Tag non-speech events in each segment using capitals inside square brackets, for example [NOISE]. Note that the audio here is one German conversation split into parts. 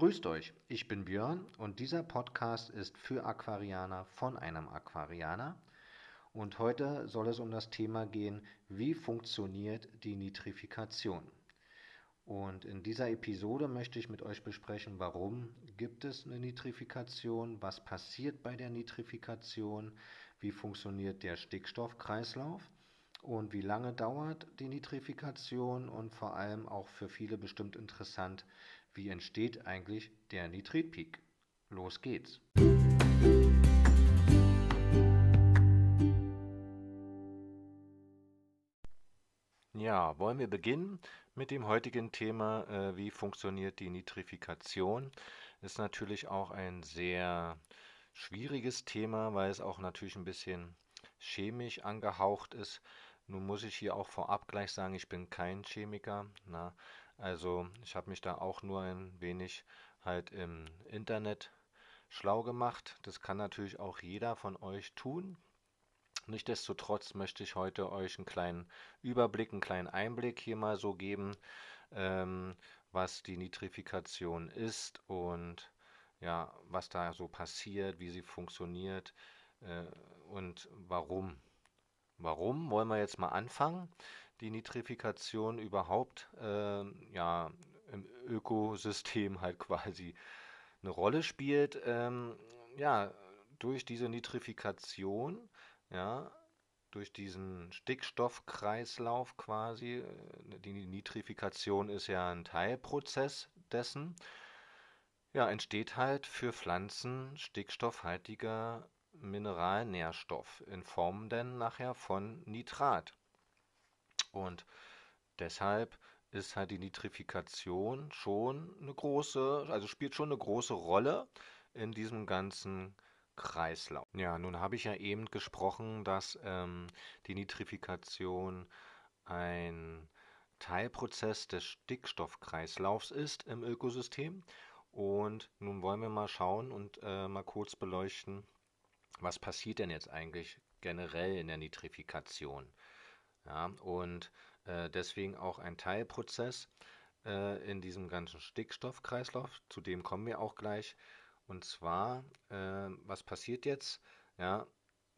Grüßt euch, ich bin Björn und dieser Podcast ist für Aquarianer von einem Aquarianer. Und heute soll es um das Thema gehen, wie funktioniert die Nitrifikation. Und in dieser Episode möchte ich mit euch besprechen, warum gibt es eine Nitrifikation, was passiert bei der Nitrifikation, wie funktioniert der Stickstoffkreislauf und wie lange dauert die Nitrifikation und vor allem auch für viele bestimmt interessant, wie entsteht eigentlich der Nitritpeak. Los geht's. Ja, wollen wir beginnen mit dem heutigen Thema, äh, wie funktioniert die Nitrifikation? Ist natürlich auch ein sehr schwieriges Thema, weil es auch natürlich ein bisschen chemisch angehaucht ist. Nun muss ich hier auch vorab gleich sagen, ich bin kein Chemiker. Na, also ich habe mich da auch nur ein wenig halt im Internet schlau gemacht. Das kann natürlich auch jeder von euch tun. Nichtsdestotrotz möchte ich heute euch einen kleinen Überblick, einen kleinen Einblick hier mal so geben, ähm, was die Nitrifikation ist und ja, was da so passiert, wie sie funktioniert äh, und warum. Warum wollen wir jetzt mal anfangen? Die Nitrifikation überhaupt äh, ja, im Ökosystem halt [LAUGHS] quasi eine Rolle spielt. Ähm, ja, durch diese Nitrifikation, ja, durch diesen Stickstoffkreislauf quasi, äh, die Nitrifikation ist ja ein Teilprozess dessen, ja, entsteht halt für Pflanzen stickstoffhaltiger Mineralnährstoff in Form denn nachher von Nitrat. Und deshalb ist halt die Nitrifikation schon eine große, also spielt schon eine große Rolle in diesem ganzen Kreislauf. Ja, nun habe ich ja eben gesprochen, dass ähm, die Nitrifikation ein Teilprozess des Stickstoffkreislaufs ist im Ökosystem. Und nun wollen wir mal schauen und äh, mal kurz beleuchten, was passiert denn jetzt eigentlich generell in der Nitrifikation? Ja, und äh, deswegen auch ein Teilprozess äh, in diesem ganzen Stickstoffkreislauf, zu dem kommen wir auch gleich. Und zwar, äh, was passiert jetzt? Ja,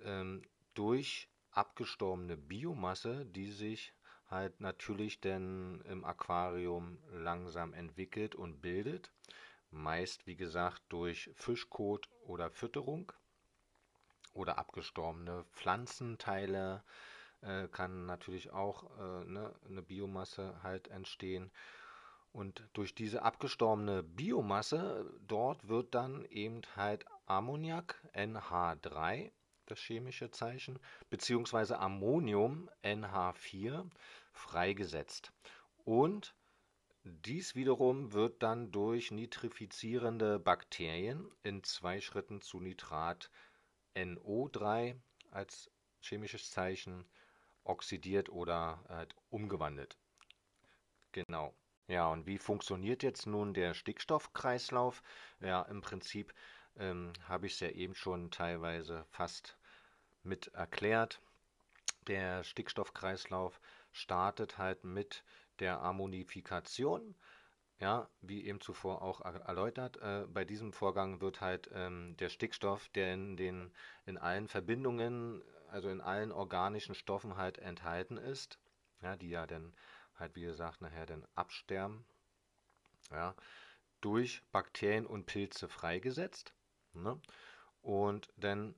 ähm, durch abgestorbene Biomasse, die sich halt natürlich denn im Aquarium langsam entwickelt und bildet. Meist, wie gesagt, durch Fischkot oder Fütterung oder abgestorbene Pflanzenteile äh, kann natürlich auch äh, ne, eine Biomasse halt entstehen. Und durch diese abgestorbene Biomasse, dort wird dann eben halt Ammoniak NH3, das chemische Zeichen, beziehungsweise Ammonium NH4 freigesetzt. Und dies wiederum wird dann durch nitrifizierende Bakterien in zwei Schritten zu Nitrat NO3 als chemisches Zeichen oxidiert oder halt umgewandelt. Genau. Ja, und wie funktioniert jetzt nun der Stickstoffkreislauf? Ja, im Prinzip ähm, habe ich es ja eben schon teilweise fast mit erklärt. Der Stickstoffkreislauf startet halt mit der Ammonifikation. Ja, wie eben zuvor auch erläutert, äh, bei diesem Vorgang wird halt ähm, der Stickstoff, der in den in allen Verbindungen, also in allen organischen Stoffen halt enthalten ist, ja, die ja dann halt wie gesagt nachher dann absterben, ja, durch Bakterien und Pilze freigesetzt, ne? Und dann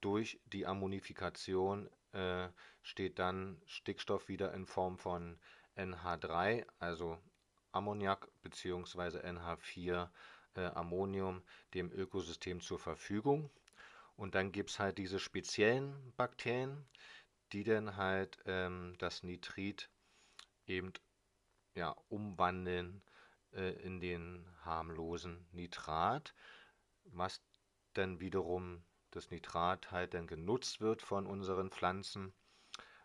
durch die Ammonifikation äh, steht dann Stickstoff wieder in Form von NH3, also Ammoniak bzw. NH4 äh, Ammonium dem Ökosystem zur Verfügung. Und dann gibt es halt diese speziellen Bakterien, die dann halt ähm, das Nitrit eben ja, umwandeln äh, in den harmlosen Nitrat, was dann wiederum das Nitrat halt dann genutzt wird von unseren Pflanzen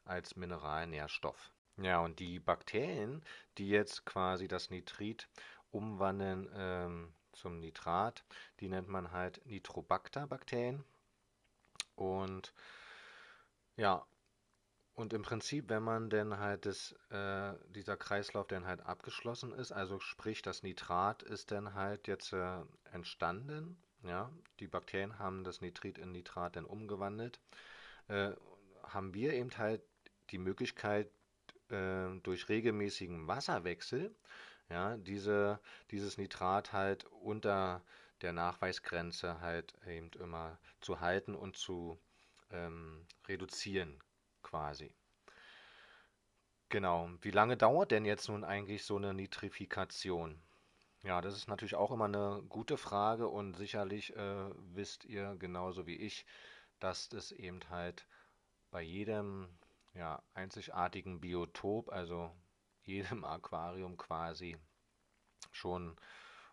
als Mineralnährstoff. Ja, und die Bakterien, die jetzt quasi das Nitrit umwandeln ähm, zum Nitrat, die nennt man halt Nitrobacter-Bakterien. Und ja, und im Prinzip, wenn man denn halt das, äh, dieser Kreislauf dann halt abgeschlossen ist, also sprich das Nitrat ist dann halt jetzt äh, entstanden, ja, die Bakterien haben das Nitrit in Nitrat dann umgewandelt, äh, haben wir eben halt die Möglichkeit äh, durch regelmäßigen Wasserwechsel, ja, diese, dieses Nitrat halt unter der Nachweisgrenze halt eben immer zu halten und zu ähm, reduzieren quasi. Genau. Wie lange dauert denn jetzt nun eigentlich so eine Nitrifikation? Ja, das ist natürlich auch immer eine gute Frage und sicherlich äh, wisst ihr genauso wie ich, dass das eben halt bei jedem ja, einzigartigen Biotop, also jedem [LAUGHS] Aquarium quasi, schon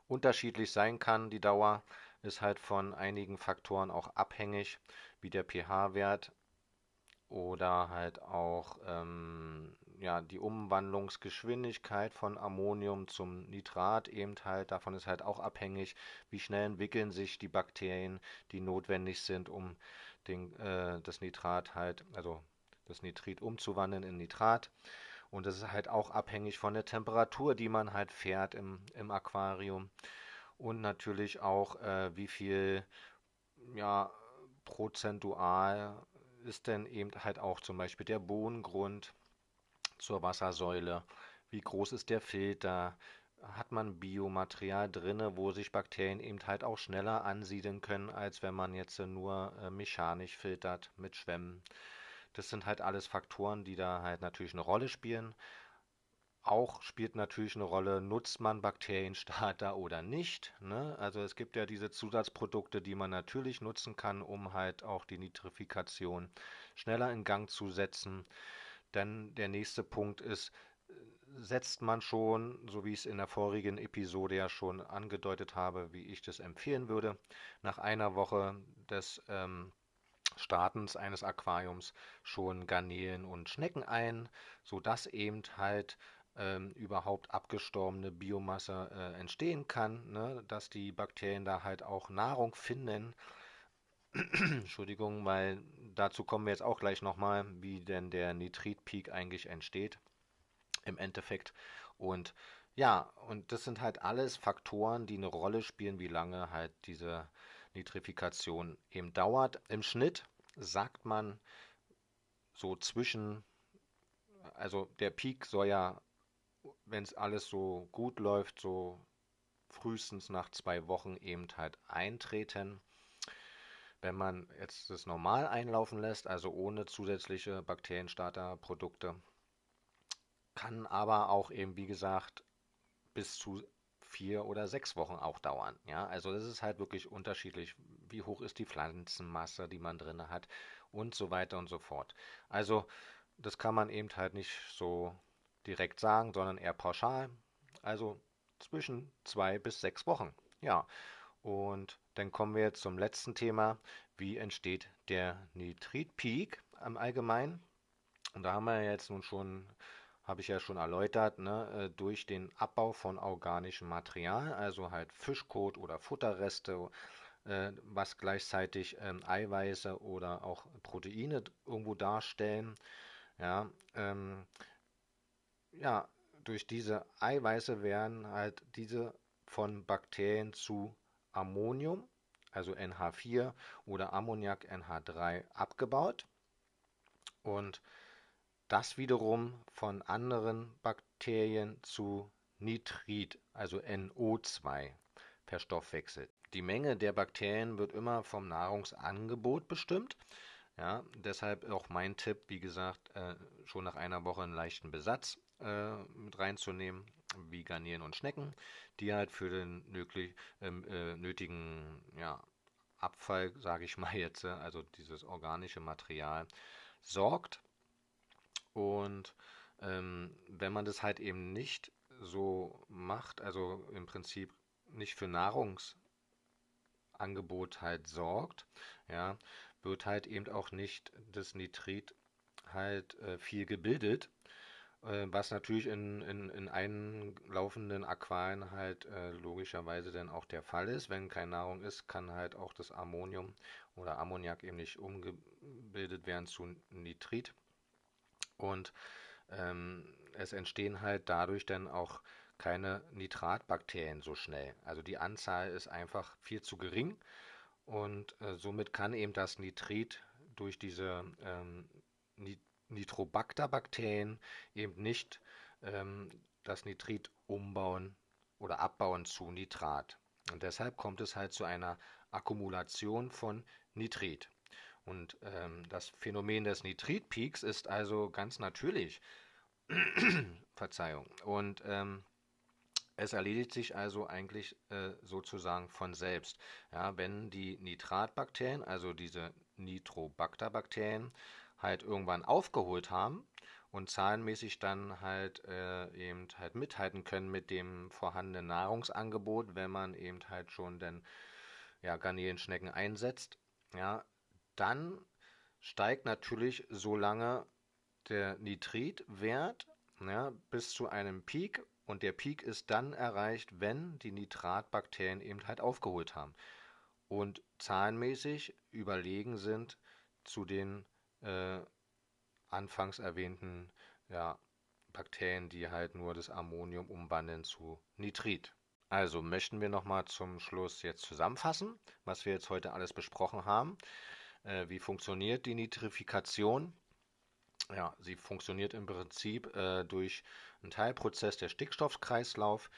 unterschiedlich sein kann. Die Dauer ist halt von einigen Faktoren auch abhängig, wie der pH-Wert oder halt auch ähm, ja, die Umwandlungsgeschwindigkeit von Ammonium zum Nitrat eben halt, davon ist halt auch abhängig, wie schnell entwickeln sich die Bakterien, die notwendig sind, um den, äh, das Nitrat halt, also das Nitrit umzuwandeln in Nitrat. Und das ist halt auch abhängig von der Temperatur, die man halt fährt im, im Aquarium. Und natürlich auch, äh, wie viel ja, prozentual ist denn eben halt auch zum Beispiel der Bodengrund zur Wassersäule? Wie groß ist der Filter? Hat man Biomaterial drinne, wo sich Bakterien eben halt auch schneller ansiedeln können, als wenn man jetzt nur äh, mechanisch filtert mit Schwämmen? Das sind halt alles Faktoren, die da halt natürlich eine Rolle spielen. Auch spielt natürlich eine Rolle, nutzt man Bakterienstarter [LAUGHS] oder nicht. Ne? Also es gibt ja diese Zusatzprodukte, die man natürlich nutzen kann, um halt auch die Nitrifikation schneller in Gang zu setzen. Dann der nächste Punkt ist, setzt man schon, so wie ich es in der vorigen Episode ja schon angedeutet habe, wie ich das empfehlen würde, nach einer Woche des ähm, Startens eines Aquariums schon Garnelen und Schnecken ein, sodass eben halt ähm, überhaupt abgestorbene Biomasse äh, entstehen kann, ne? dass die Bakterien da halt auch Nahrung finden. [CLEARS THROAT] Entschuldigung, weil dazu kommen wir jetzt auch gleich nochmal, wie denn der Nitritpeak eigentlich entsteht im Endeffekt. Und ja, und das sind halt alles Faktoren, die eine Rolle spielen, wie lange halt diese Nitrifikation eben dauert. Im Schnitt sagt man so zwischen, also der Peak soll ja wenn es alles so gut läuft, so frühestens nach zwei Wochen eben halt eintreten. Wenn man jetzt das normal einlaufen lässt, also ohne zusätzliche Bakterienstarterprodukte, kann aber auch eben, wie gesagt, bis zu vier oder sechs Wochen auch dauern. Ja, also das ist halt wirklich unterschiedlich. Wie hoch ist die Pflanzenmasse, die man drin hat und so weiter und so fort. Also das kann man eben halt nicht so direkt sagen, sondern eher pauschal. Also zwischen zwei bis sechs Wochen. Ja, und dann kommen wir jetzt zum letzten Thema. Wie entsteht der Nitritpeak im Allgemeinen? Und da haben wir jetzt nun schon, habe ich ja schon erläutert, ne, äh, durch den Abbau von organischem Material, also halt Fischkot oder Futterreste, äh, was gleichzeitig ähm, Eiweiße oder auch Proteine irgendwo darstellen. Ja, ähm, ja, durch diese Eiweiße werden halt diese von Bakterien zu Ammonium, also NH4 oder Ammoniak NH3 abgebaut und das wiederum von anderen Bakterien zu Nitrit, also NO2, verstoffwechselt. Die Menge der Bakterien wird immer vom Nahrungsangebot bestimmt. Ja, deshalb auch mein Tipp, wie gesagt, äh, schon nach einer Woche einen leichten Besatz äh, mit reinzunehmen, wie Garnelen und Schnecken, die halt für den nötig, ähm, äh, nötigen ja, Abfall, sage ich mal jetzt, äh, also dieses organische Material, sorgt. Und ähm, wenn man das halt eben nicht so macht, also im Prinzip nicht für Nahrungsangebot halt sorgt, ja, wird halt eben auch nicht das Nitrit halt äh, viel gebildet äh, was natürlich in, in, in einlaufenden Aquarien halt äh, logischerweise dann auch der Fall ist. Wenn keine Nahrung ist, kann halt auch das Ammonium oder Ammoniak eben nicht umgebildet werden zu Nitrit. Und ähm, es entstehen halt dadurch dann auch keine Nitratbakterien so schnell. Also die Anzahl ist einfach viel zu gering und äh, somit kann eben das Nitrit durch diese ähm, Nitrobacter-Bakterien eben nicht ähm, das Nitrit umbauen oder abbauen zu Nitrat. Und deshalb kommt es halt zu einer Akkumulation von Nitrit. Und ähm, das Phänomen des Nitritpeaks ist also ganz natürlich. [CLEARS THROAT] Verzeihung. Und ähm, es erledigt sich also eigentlich äh, sozusagen von selbst. Ja, wenn die Nitratbakterien, also diese Nitrobacter-Bakterien, halt irgendwann aufgeholt haben und zahlenmäßig dann halt äh, eben halt mithalten können mit dem vorhandenen Nahrungsangebot, wenn man eben halt schon dann ja, Garnelenschnecken einsetzt, ja, dann steigt natürlich so lange der Nitritwert ja, bis zu einem Peak und der Peak ist dann erreicht, wenn die Nitratbakterien eben halt aufgeholt haben und zahlenmäßig überlegen sind zu den äh, anfangs erwähnten ja, Bakterien, die halt nur das Ammonium umwandeln zu Nitrit. Also möchten wir nochmal zum Schluss jetzt zusammenfassen, was wir jetzt heute alles besprochen haben. Äh, wie funktioniert die Nitrifikation? Ja, sie funktioniert im Prinzip äh, durch einen Teilprozess der Stickstoffkreislauf.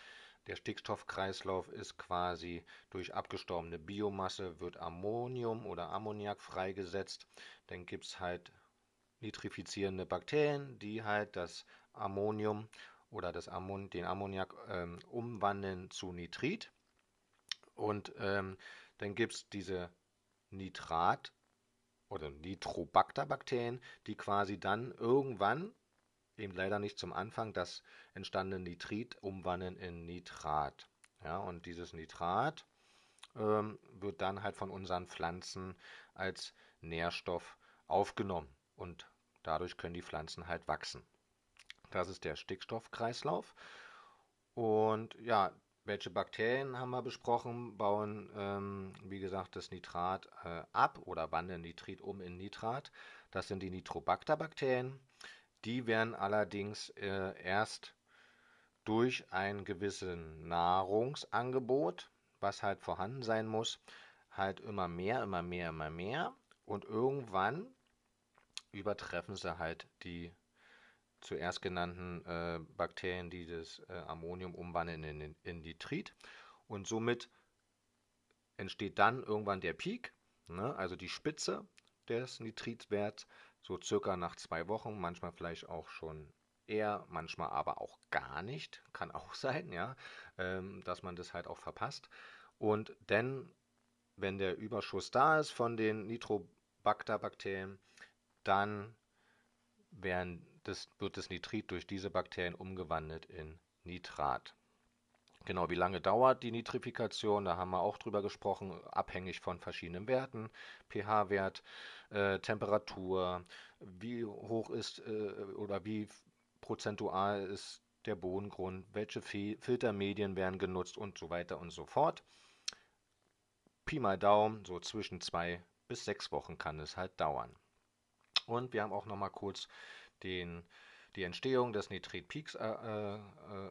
Der Stickstoffkreislauf ist quasi durch abgestorbene Biomasse wird Ammonium oder Ammoniak freigesetzt. Dann gibt es halt nitrifizierende Bakterien, die halt das Ammonium oder das Ammon den Ammoniak ähm, umwandeln zu Nitrit. Und ähm, dann gibt es diese Nitrat- oder Nitrobacter-Bakterien, die quasi dann irgendwann, eben leider nicht zum Anfang, das entstandene Nitrit umwandeln in Nitrat. Ja, und dieses Nitrat ähm, wird dann halt von unseren Pflanzen als Nährstoff aufgenommen und dadurch können die Pflanzen halt wachsen. Das ist der Stickstoffkreislauf. Und ja, welche Bakterien haben wir besprochen, bauen, ähm, wie gesagt, das Nitrat äh, ab oder wandeln Nitrit um in Nitrat. Das sind die Nitrobacter-Bakterien. Die werden allerdings äh, erst durch ein gewisses Nahrungsangebot, was halt vorhanden sein muss, halt immer mehr, immer mehr, immer mehr. Und irgendwann übertreffen sie halt die zuerst genannten äh, Bakterien, die das äh, Ammonium umwandeln in, in Nitrit. Und somit entsteht dann irgendwann der Peak, ne, also die Spitze des Nitritwerts, so circa nach zwei Wochen, manchmal vielleicht auch schon eher, manchmal aber auch gar nicht, [LAUGHS] kann auch sein, ja, ähm, dass man das halt auch verpasst. Und denn, wenn der Überschuss da ist von den Nitrobacter-Bakterien, dann werden das, wird das Nitrit durch diese Bakterien umgewandelt in Nitrat. Genau, wie lange dauert die Nitrifikation? Da haben wir auch drüber gesprochen, abhängig von verschiedenen Werten, pH-Wert, äh, Temperatur, wie hoch ist äh, oder wie prozentual ist der Bodengrund, welche Filtermedien werden genutzt und so weiter und so fort. Pi mal Daumen, so zwischen zwei bis sechs Wochen kann es halt dauern. Und wir haben auch noch mal kurz den, die Entstehung des Nitritpeaks äh, äh,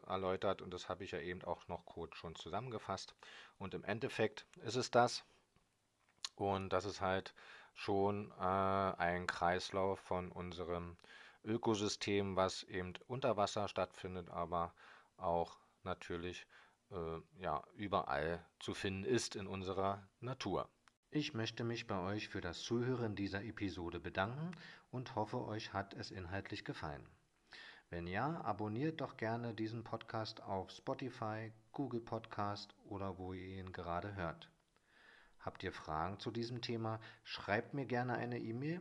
erläutert und das habe ich ja eben auch noch kurz schon zusammengefasst. Und im Endeffekt ist es das und das ist halt schon äh, ein Kreislauf von unserem Ökosystem, was eben unter Wasser stattfindet, aber auch natürlich äh, ja, überall zu finden ist in unserer Natur. Ich möchte mich bei euch für das Zuhören dieser Episode bedanken und hoffe, euch hat es inhaltlich gefallen. Wenn ja, abonniert doch gerne diesen Podcast auf Spotify, Google Podcast oder wo ihr ihn gerade hört. Habt ihr Fragen zu diesem Thema, schreibt mir gerne eine E-Mail,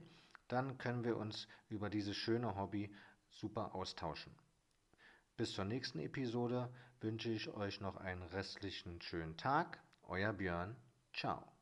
dann können wir uns über dieses schöne Hobby super austauschen. Bis zur nächsten Episode wünsche ich euch noch einen restlichen schönen Tag. Euer Björn. Ciao.